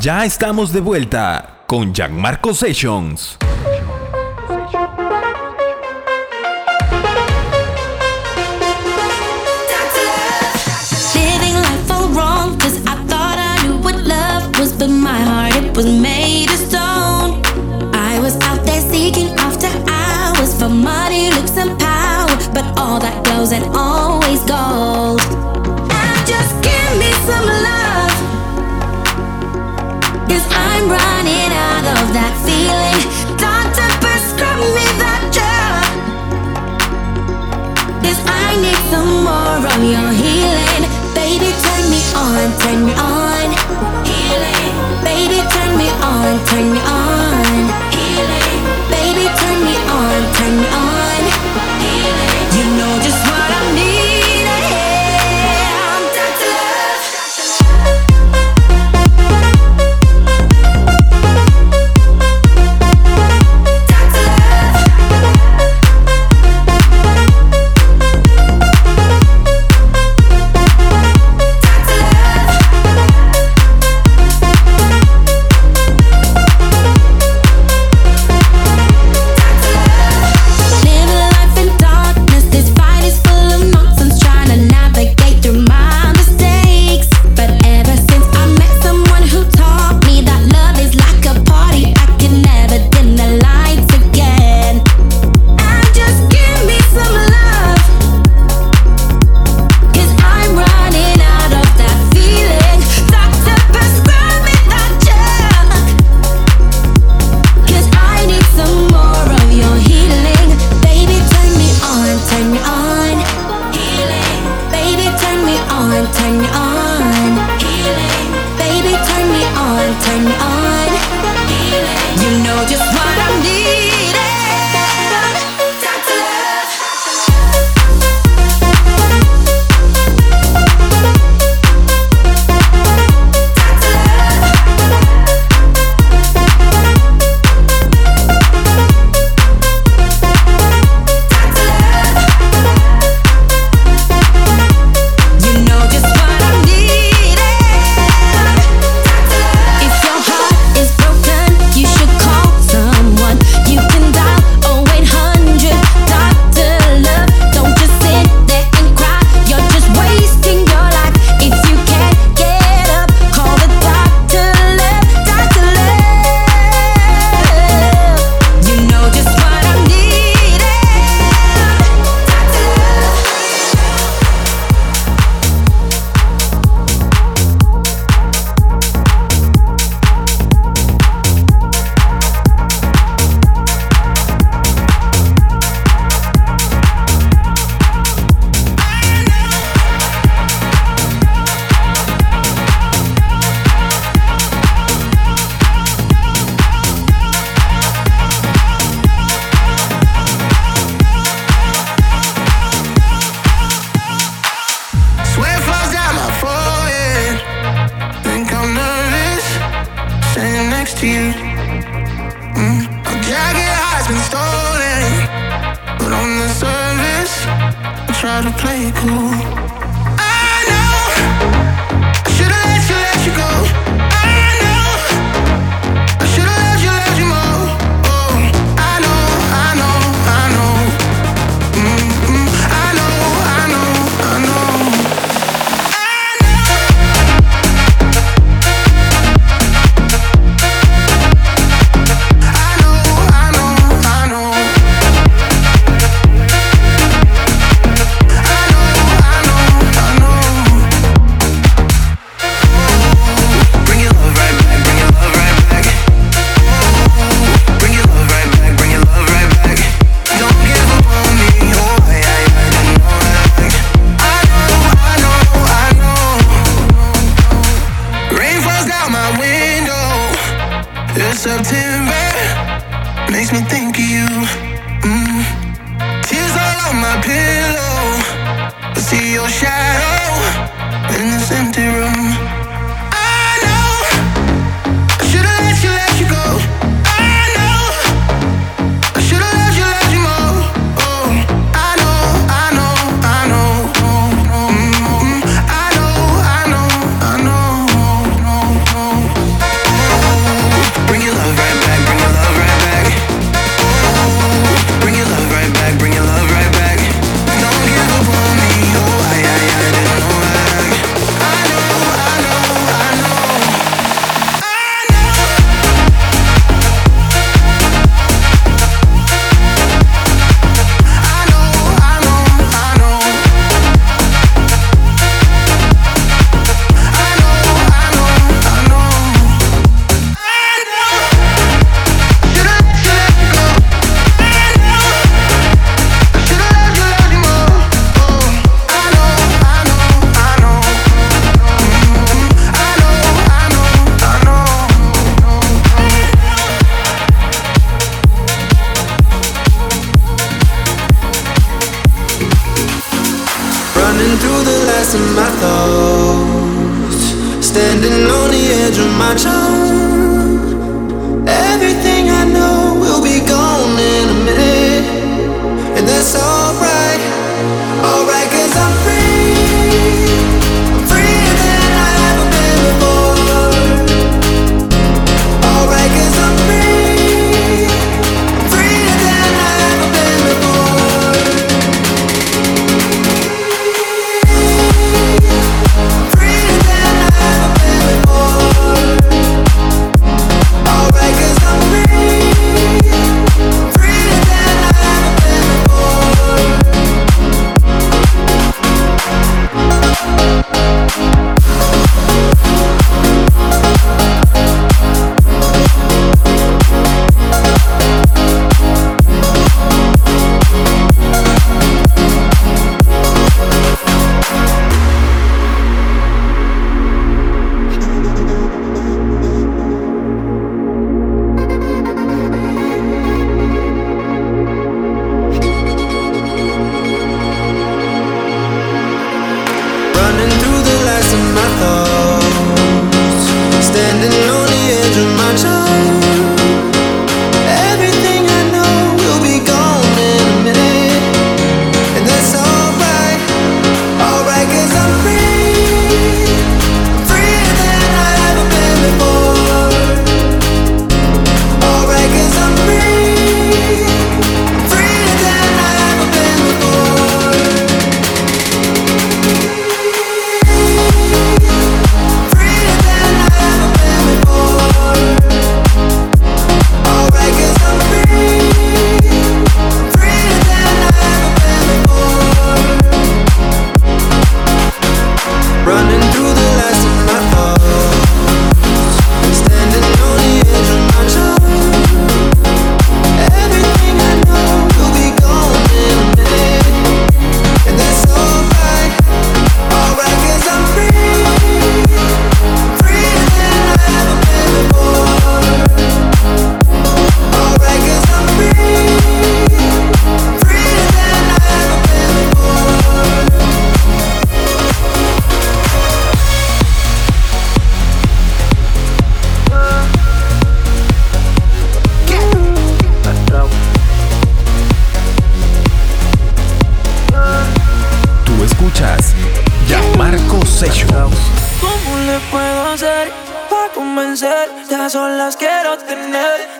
Ya estamos de vuelta con Gianmarco Sessions. On,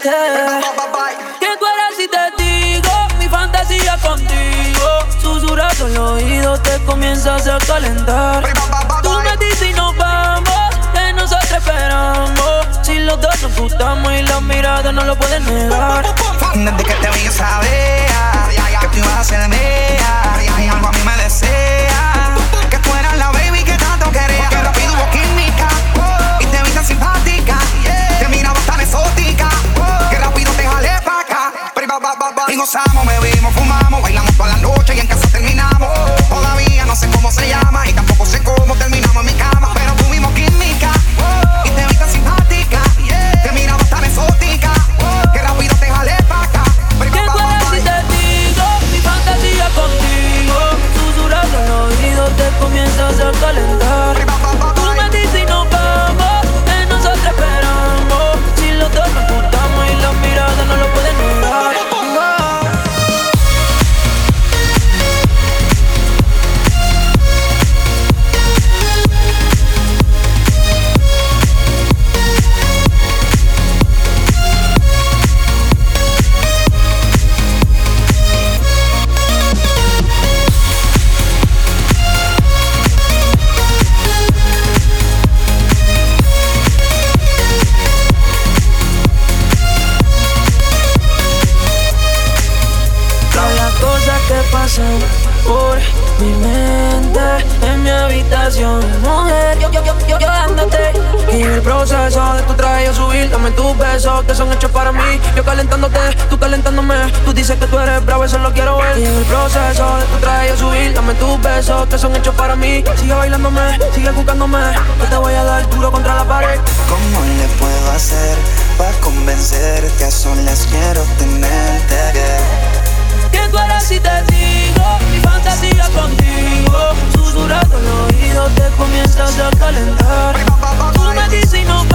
Que tú eres y te digo mi fantasía contigo. Susurrando el oído te comienzas a calentar. Tú me dices y nos vamos, que nosotros esperamos. Si los dos nos gustamos y la mirada no lo pueden negar. Desde que te vi sabía que tú ibas a ser mía Y algo a mí me desea Y gozamos, bebimos, fumamos Bailamos toda la noche y en casa terminamos Todavía no sé cómo se llama Y tampoco sé cómo terminamos en mi cama Pero tuvimos química Y te vi tan simpática Te miraba tan exótica Que rápido te jalé pa' acá tú eres y te digo mi fantasía contigo. Susurrando el oído te comienzas a calentar. Dame tus besos que son hechos para mí. Yo calentándote, tú calentándome. Tú dices que tú eres bravo, eso lo quiero ver. Y en el proceso de tu traje yo subir. Dame tus besos que son hechos para mí. Sigue bailándome, sigue buscándome Que te voy a dar duro contra la pared. ¿Cómo le puedo hacer para convencerte? A solas quiero tenerte. Que tú eres si te digo Mi fantasía contigo. Susurrando el oído comienzas a calentar. Tú me dices y nos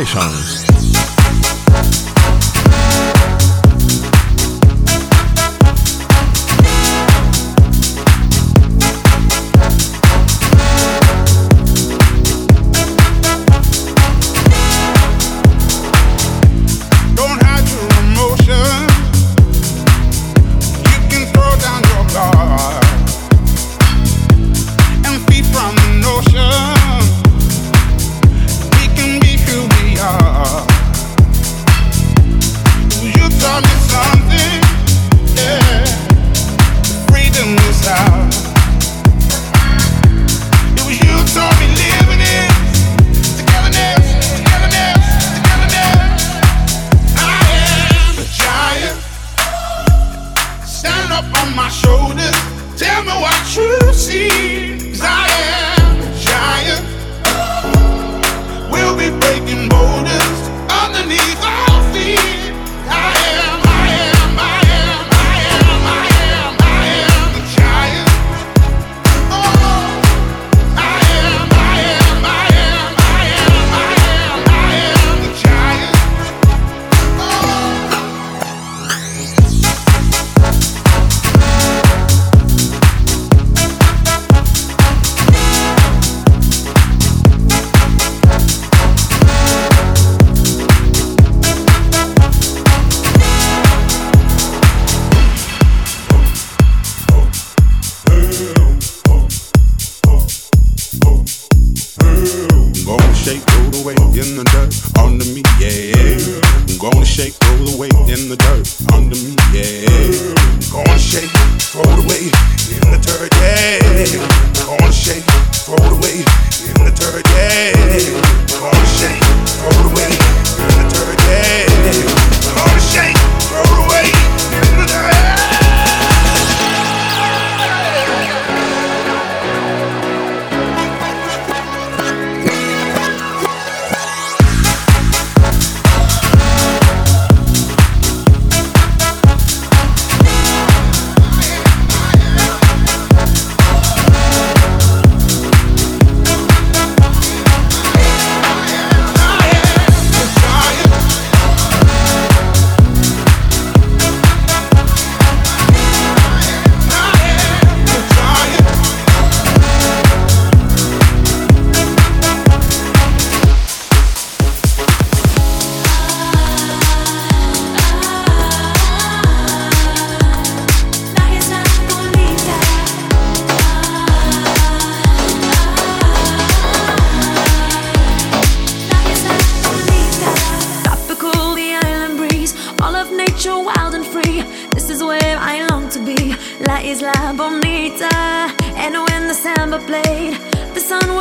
Sessions.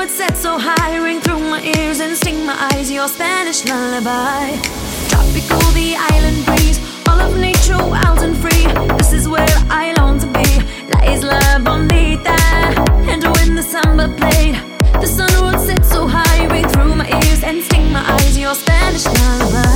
set so high Ring through my ears and sting my eyes. Your Spanish lullaby. Tropical, the island breeze All of nature wild and free. This is where I long to be. La isla bonita And when the samba played The sun would set so high Ring through my ears and sting my eyes. Your Spanish lullaby.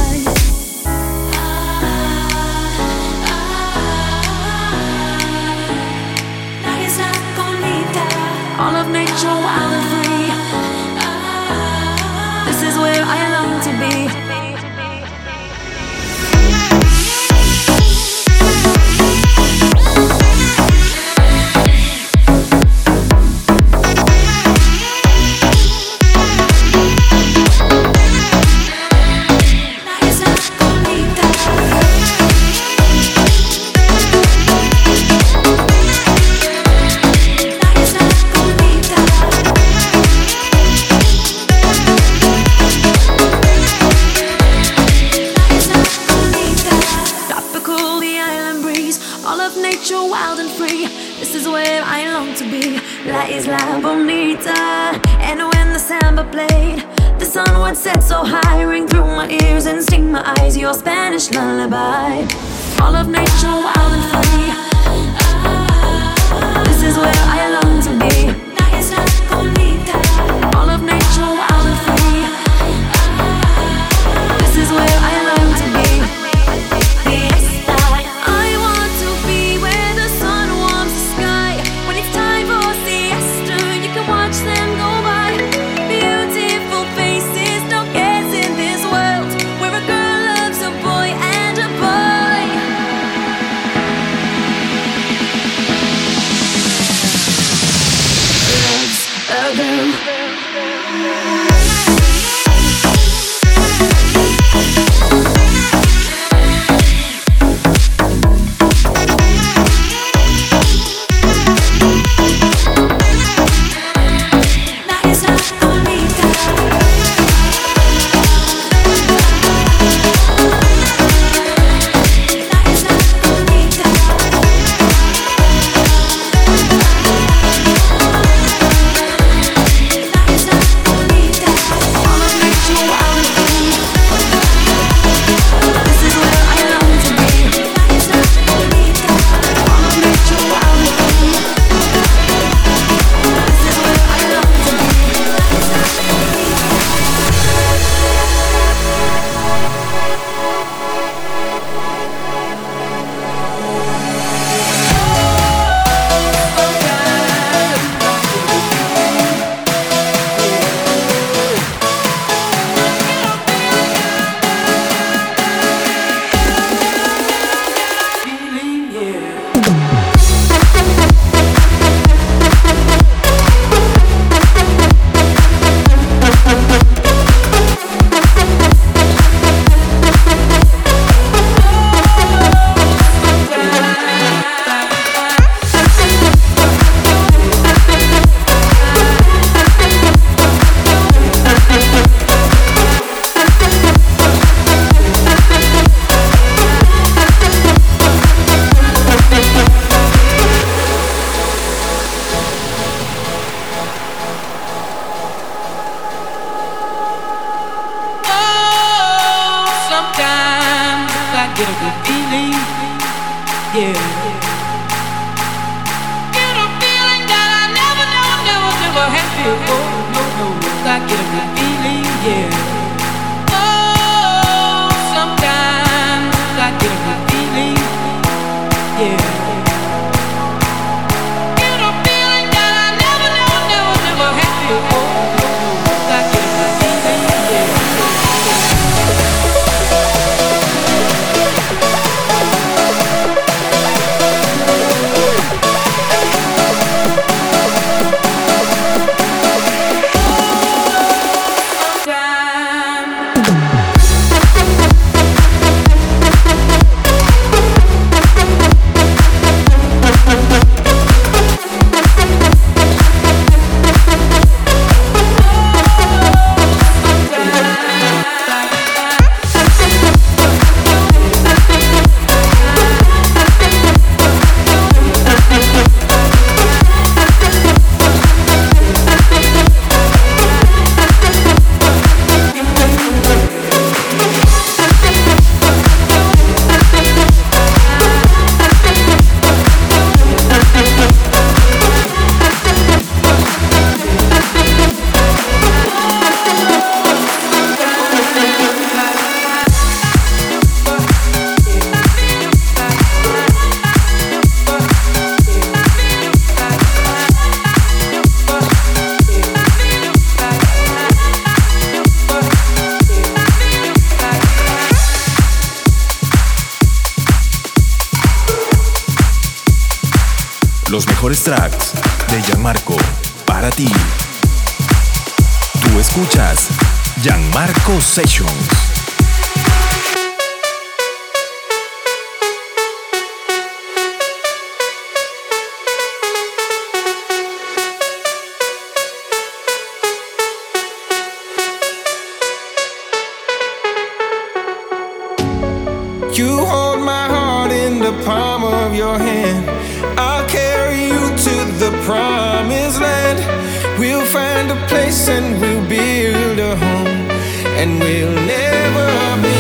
We'll never be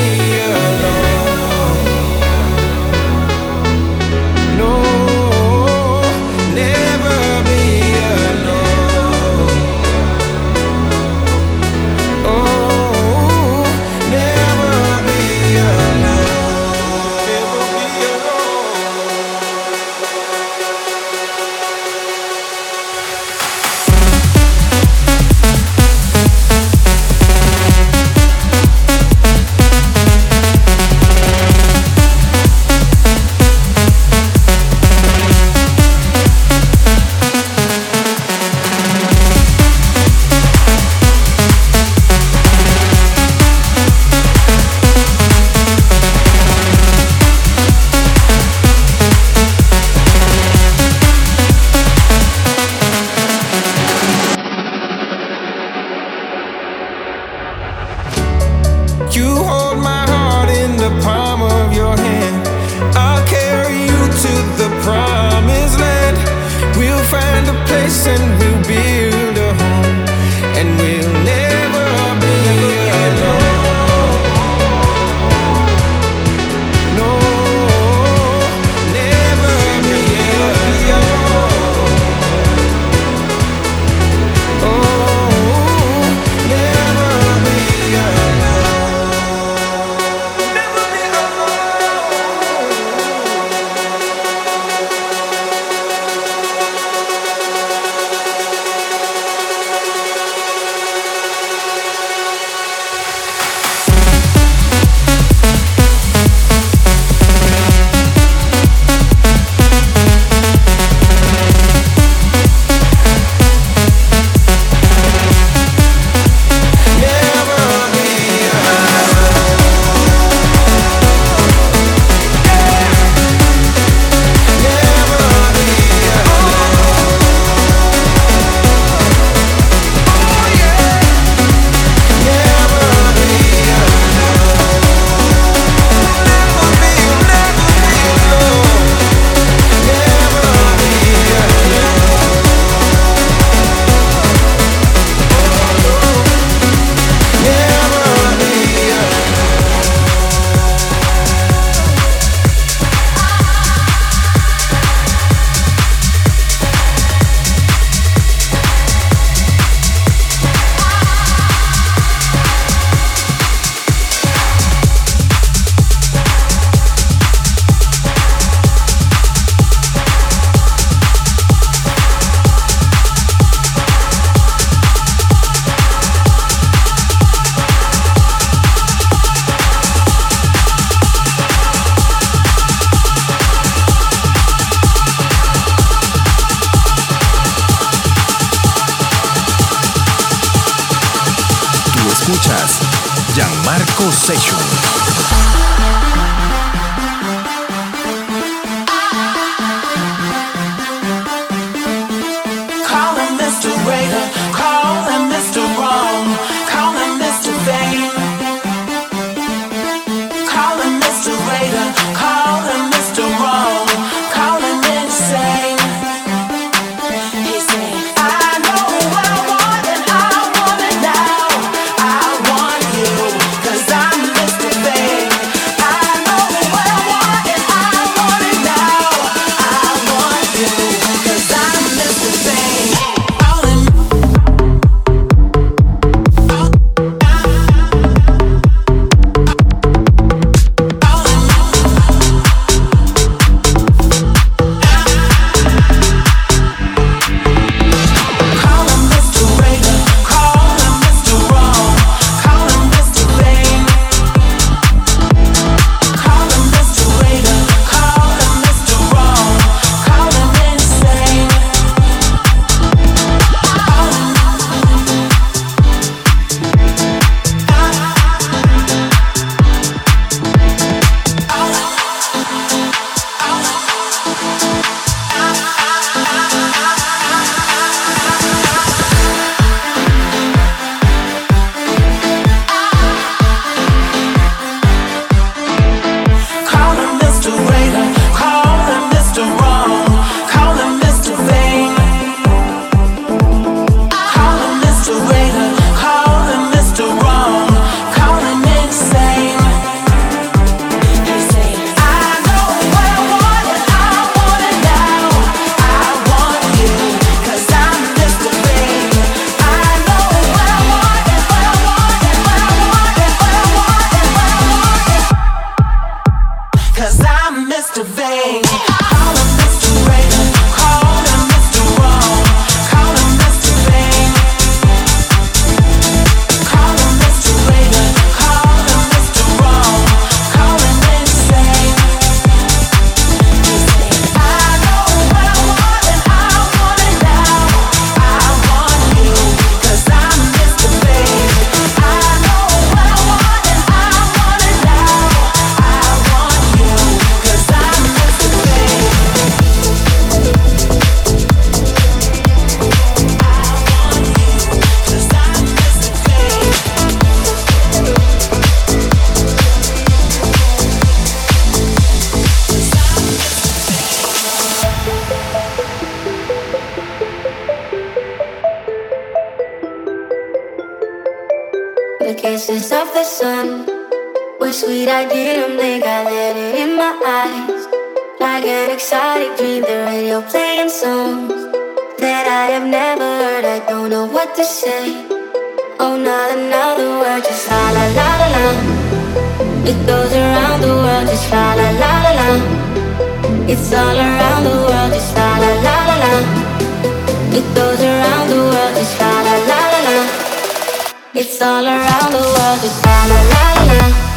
It's all around the world, la la la. La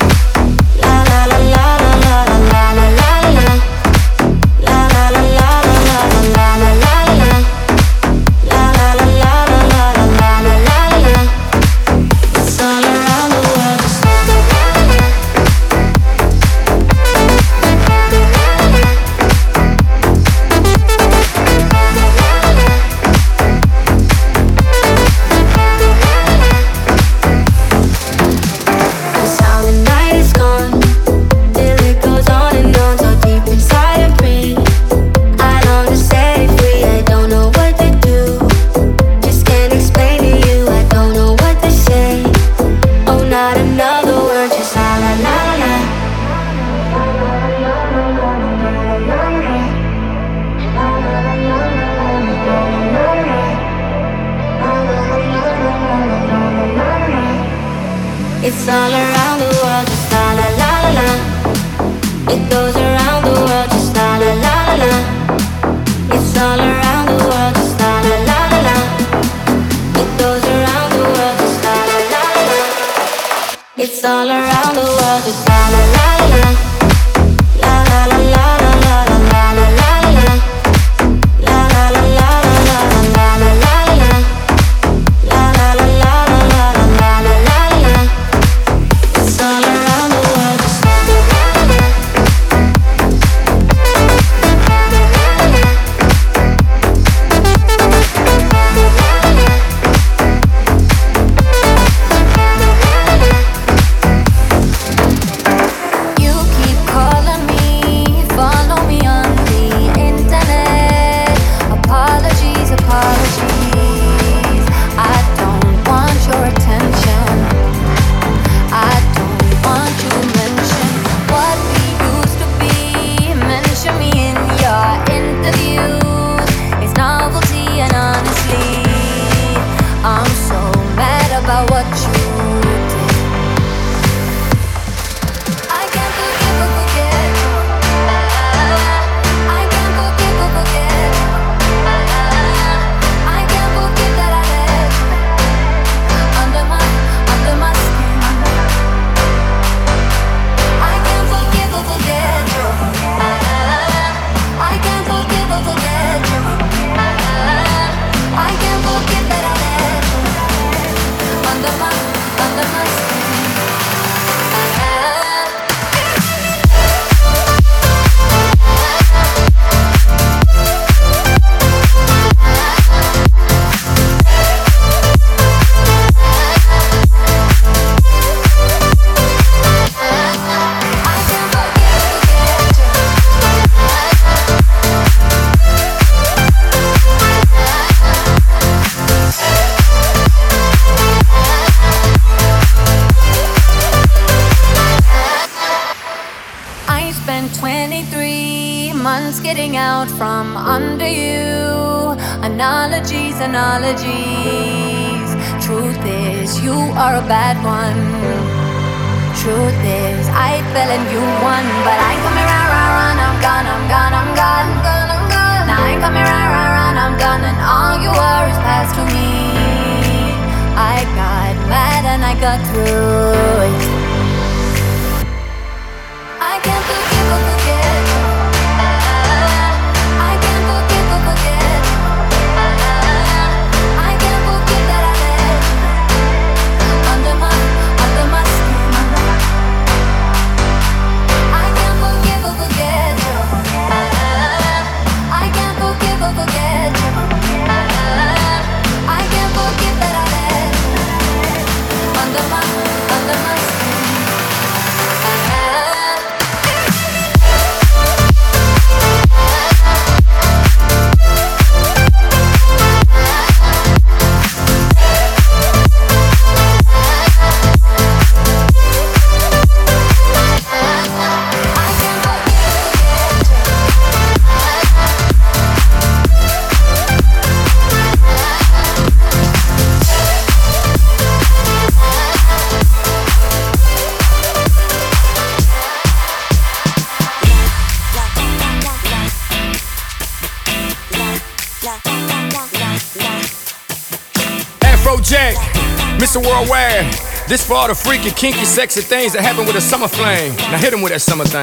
This for all the freaky, kinky, sexy things that happen with a summer flame. Now hit him with that summer thing.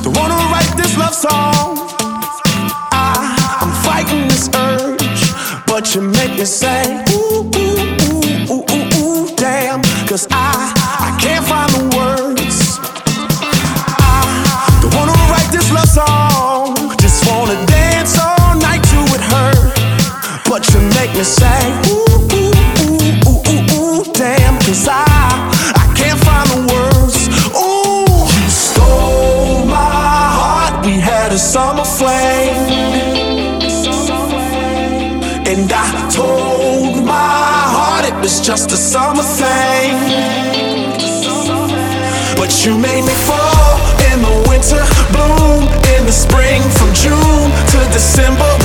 Don't wanna write this love song. I, I'm fighting this urge, but you make me say, ooh, ooh, ooh, ooh, ooh, ooh, damn. Cause I, I can't find the words. I don't wanna write this love song. Just wanna dance all night to it hurt. But you make me say, just a summer thing. But you made me fall in the winter, bloom in the spring. From June to December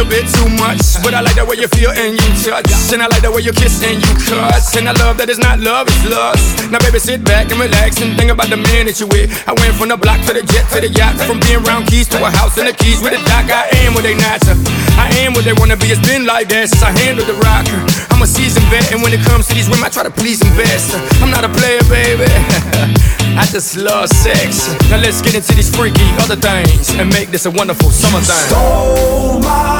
little bit too much. But I like the way you feel and you touch. And I like the way you kiss and you cuss. And I love that it's not love, it's lust. Now, baby, sit back and relax and think about the man that you with. I went from the block to the jet to the yacht. From being round keys to a house and the keys with a dock. I am what they not. I am what they wanna be. It's been like that since I handled the rock. I'm a seasoned vet, and when it comes to these women, I try to please them best. I'm not a player, baby. I just love sex. Now let's get into these freaky other things and make this a wonderful summer thing. Stole my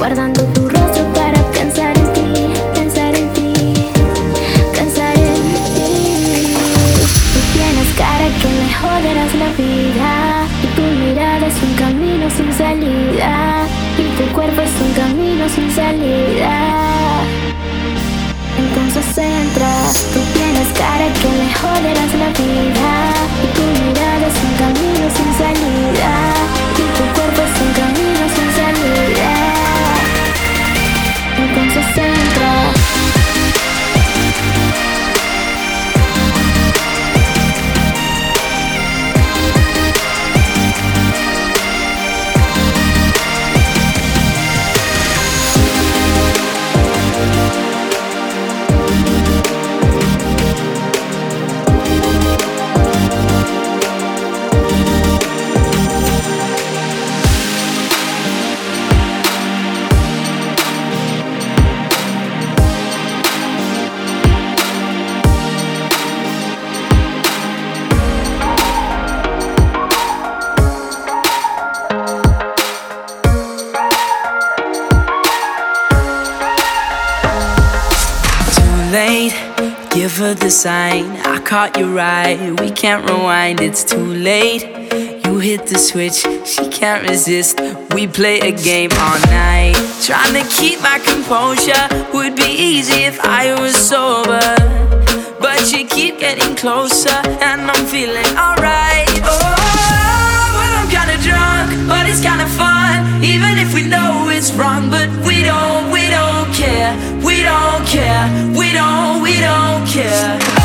guardando tu rostro para pensar en ti, pensar en ti, pensar en ti. Tú tienes cara que me joderás la vida y tu mirada es un camino sin salida y tu cuerpo es un camino sin salida. Entonces entra, tú tienes cara que me joderás sign. I caught you right. We can't rewind, it's too late. You hit the switch, she can't resist. We play a game all night. Trying to keep my composure would be easy if I was sober. But you keep getting closer, and I'm feeling alright. Oh, well, I'm kinda drunk, but it's kinda fun. Even if we know it's wrong, but we don't don't care, we don't, we don't care.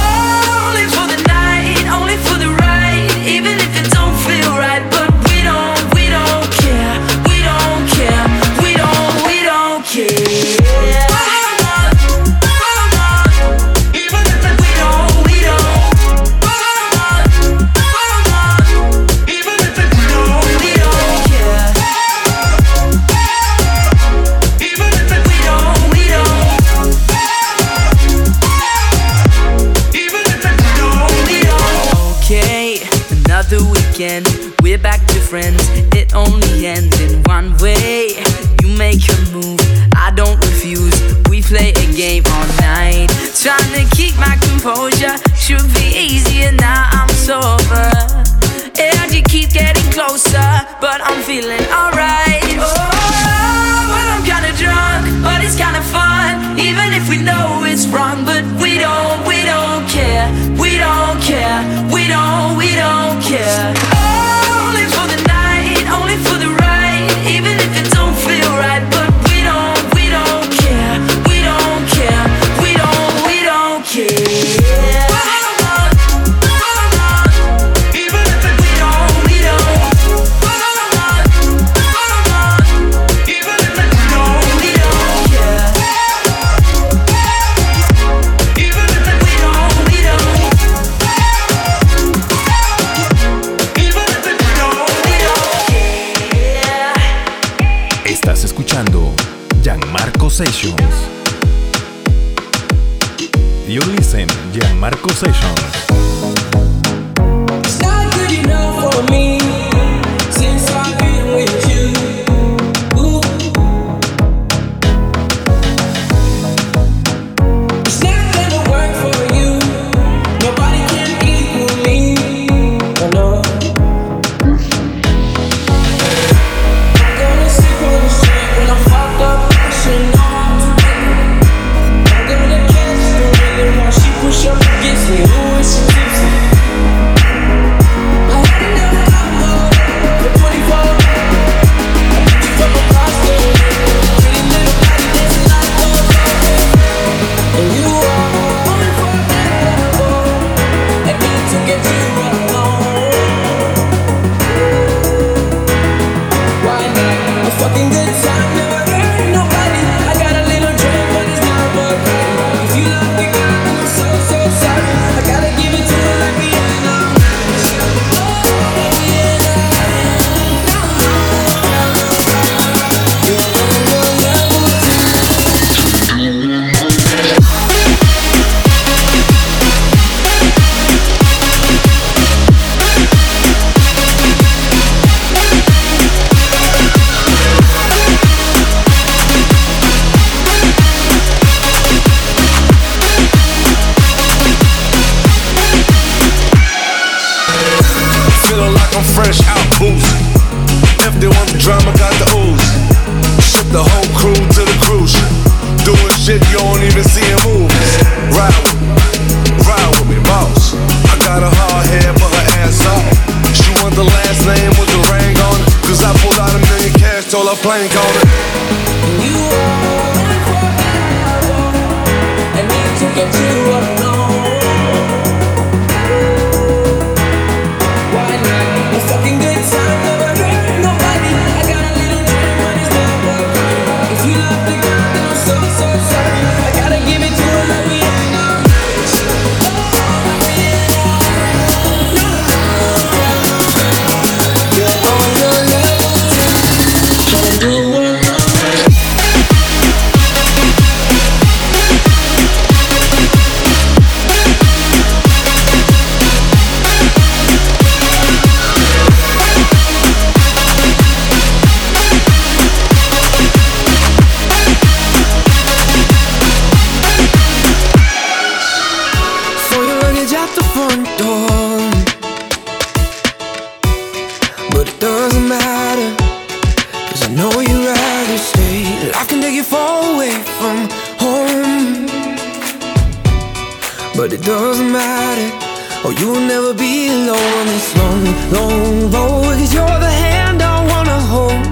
Oh, you'll never be alone on this long, long road Cause you're the hand I wanna hold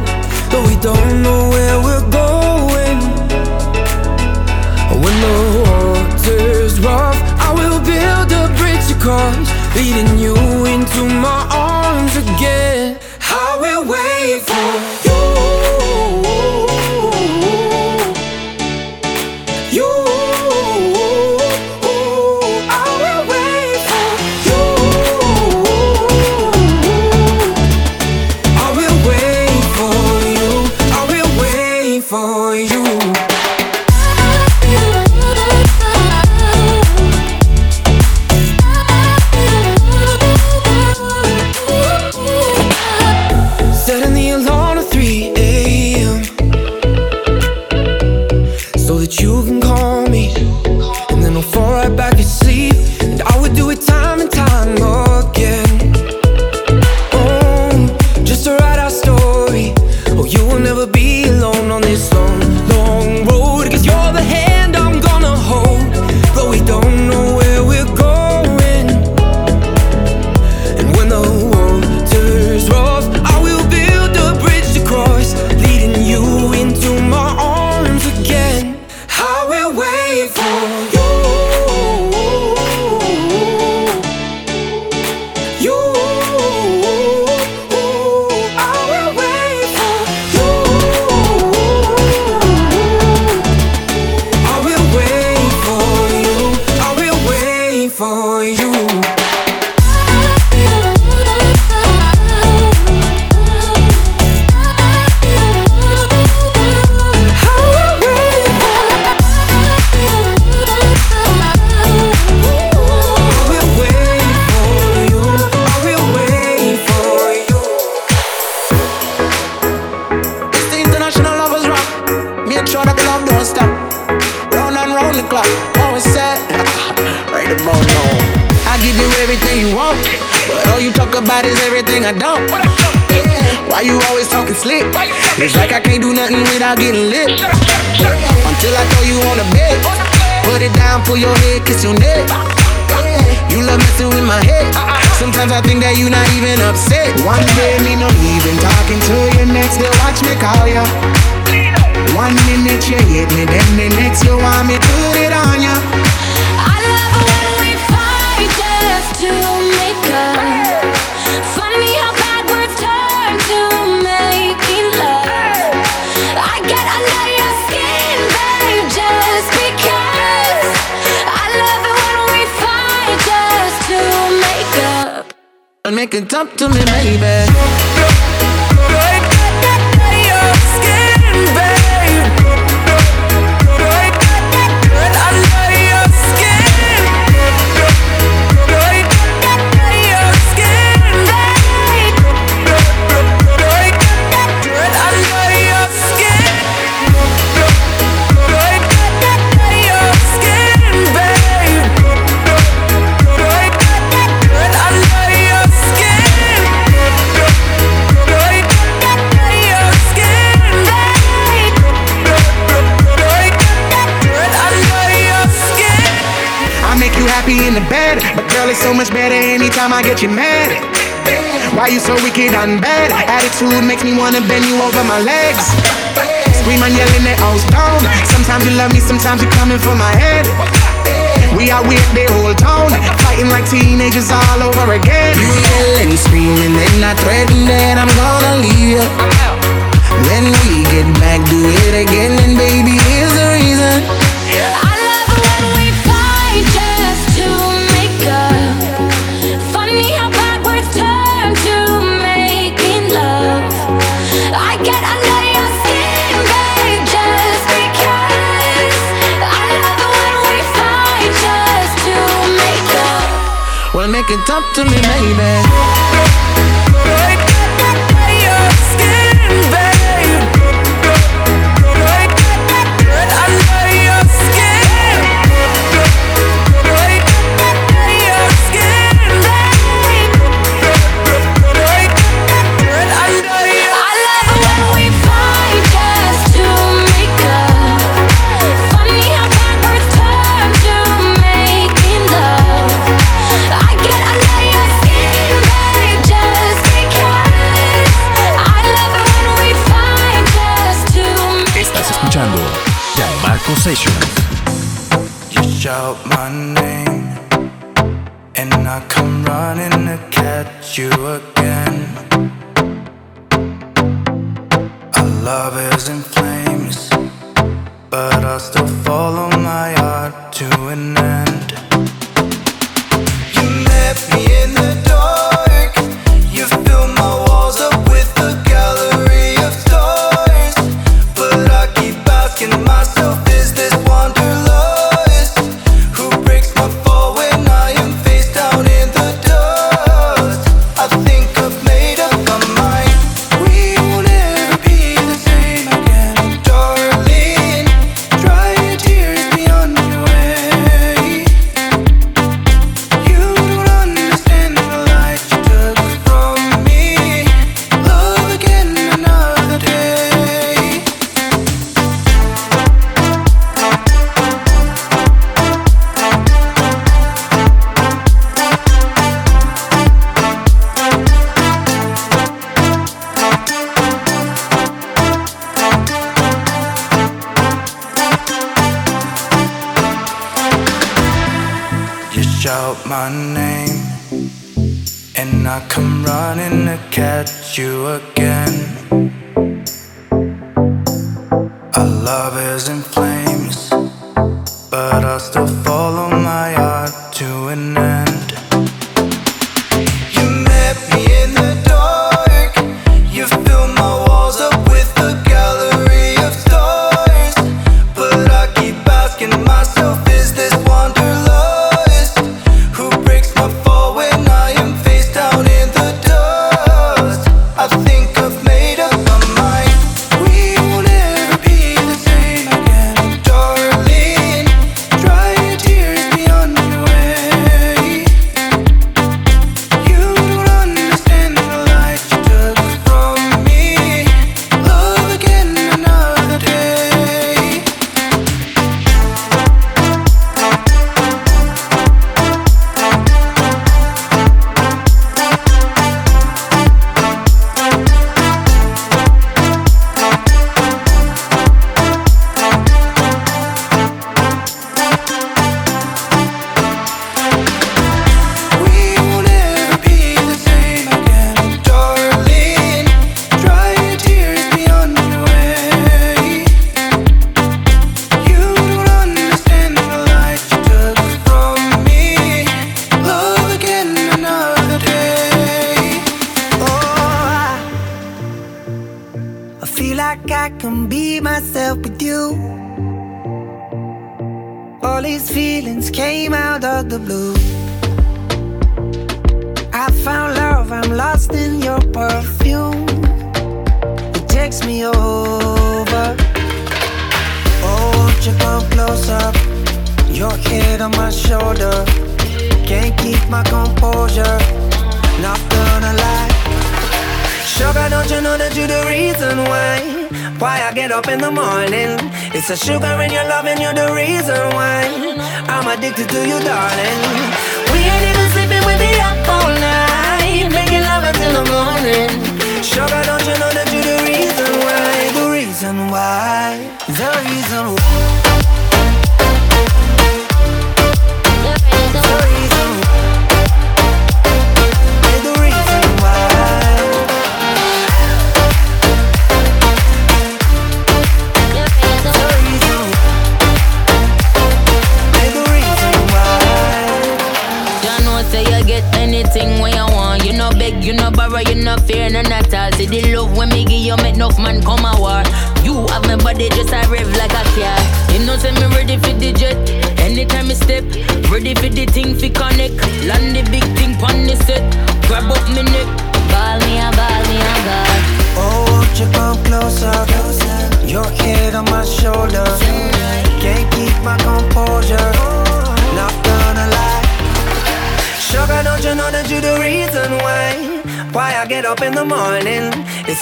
Though we don't know where we're going. When the water's rough I will build a bridge across Leading you into my kimono. I give you everything you want, but all you talk about is everything I don't. Why you always talking slick? It's like I can't do nothing without getting lit. Until I throw you on the bed, put it down, pull your head, kiss your neck. You love messing with my head. Sometimes I think that you're not even upset. One day me no even talking to you, next day watch me call you. One minute you hit me, then the next you want me put it on ya. make it up to me, baby. much better anytime I get you mad. Why you so wicked and bad? Attitude makes me wanna bend you over my legs. Scream and yell in the house down. Sometimes you love me, sometimes you're coming for my head. We are with the whole town, fighting like teenagers all over again. You yelling, screaming, then I threaten that I'm gonna leave you. When we get back, do it again, and baby, here's the reason. Boy, make it talk to me, baby. but I still follow my heart.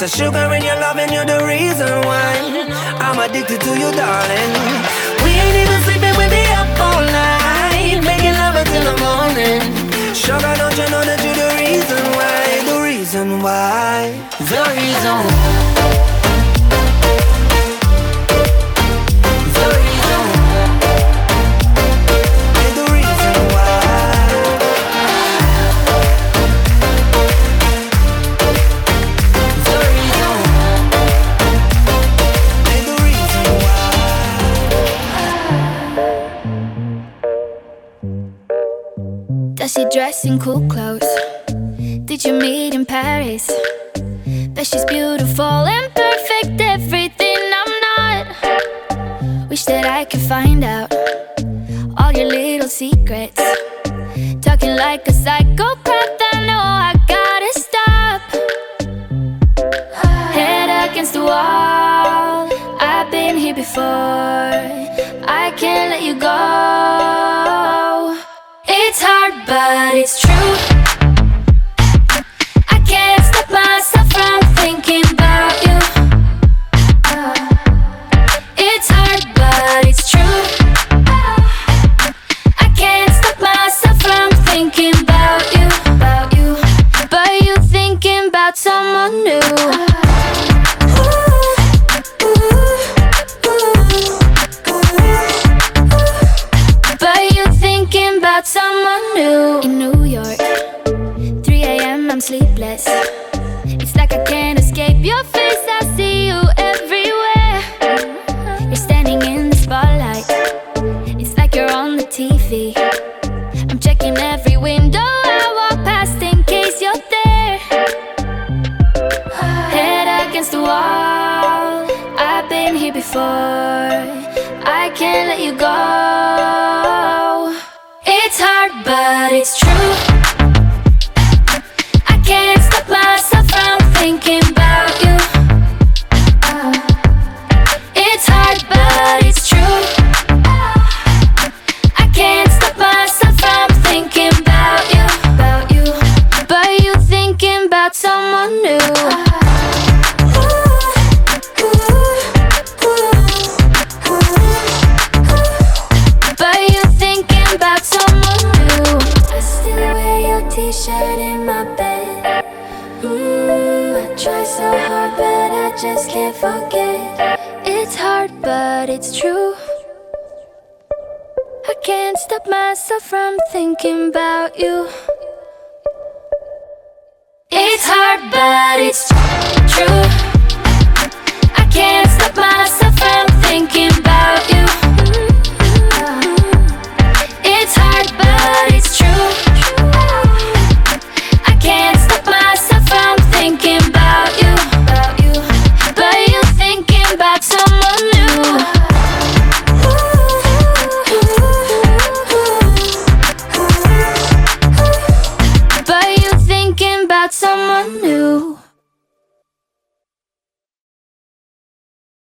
So sugar in your love and you're the reason why.